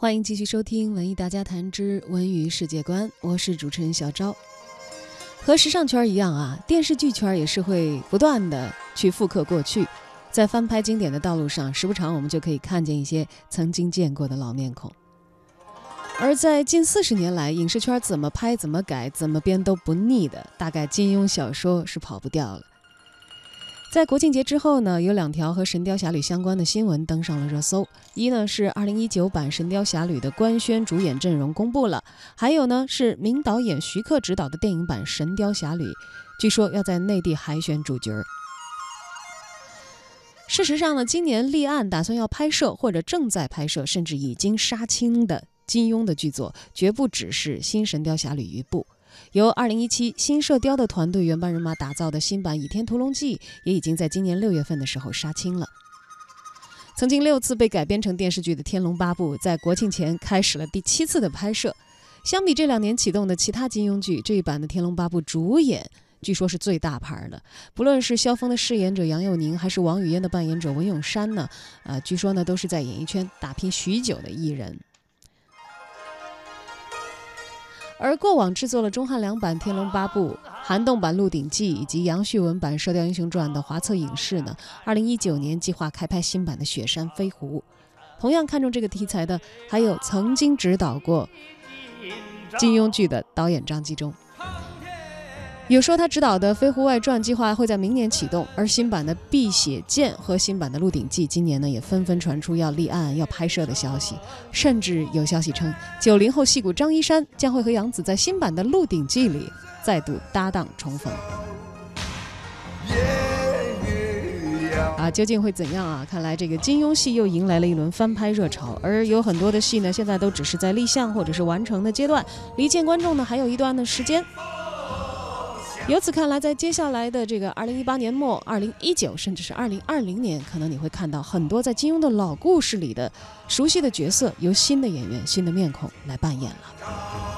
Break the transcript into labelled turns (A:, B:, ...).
A: 欢迎继续收听《文艺大家谈之文娱世界观》，我是主持人小昭。和时尚圈一样啊，电视剧圈也是会不断的去复刻过去，在翻拍经典的道路上，时不常我们就可以看见一些曾经见过的老面孔。而在近四十年来，影视圈怎么拍、怎么改、怎么编都不腻的，大概金庸小说是跑不掉了。在国庆节之后呢，有两条和《神雕侠侣》相关的新闻登上了热搜。一呢是2019版《神雕侠侣》的官宣主演阵容公布了，还有呢是名导演徐克执导的电影版《神雕侠侣》，据说要在内地海选主角。事实上呢，今年立案打算要拍摄或者正在拍摄，甚至已经杀青的金庸的剧作，绝不只是《新神雕侠侣》一部。由2017新射雕的团队原班人马打造的新版《倚天屠龙记》也已经在今年六月份的时候杀青了。曾经六次被改编成电视剧的《天龙八部》在国庆前开始了第七次的拍摄。相比这两年启动的其他金庸剧，这一版的《天龙八部》主演据说是最大牌的。不论是萧峰的饰演者杨佑宁，还是王语嫣的扮演者文咏珊呢，呃，据说呢都是在演艺圈打拼许久的艺人。而过往制作了钟汉良版《天龙八部》、韩栋版《鹿鼎记》以及杨旭文版《射雕英雄传》的华策影视呢，二零一九年计划开拍新版的《雪山飞狐》。同样看重这个题材的，还有曾经执导过金庸剧的导演张纪中。有说他执导的《飞狐外传》计划会在明年启动，而新版的《碧血剑》和新版的《鹿鼎记》今年呢也纷纷传出要立案、要拍摄的消息，甚至有消息称，九零后戏骨张一山将会和杨紫在新版的《鹿鼎记》里再度搭档重逢。啊，究竟会怎样啊？看来这个金庸戏又迎来了一轮翻拍热潮，而有很多的戏呢，现在都只是在立项或者是完成的阶段，离见观众呢还有一段的时间。由此看来，在接下来的这个二零一八年末、二零一九，甚至是二零二零年，可能你会看到很多在金庸的老故事里的熟悉的角色，由新的演员、新的面孔来扮演了。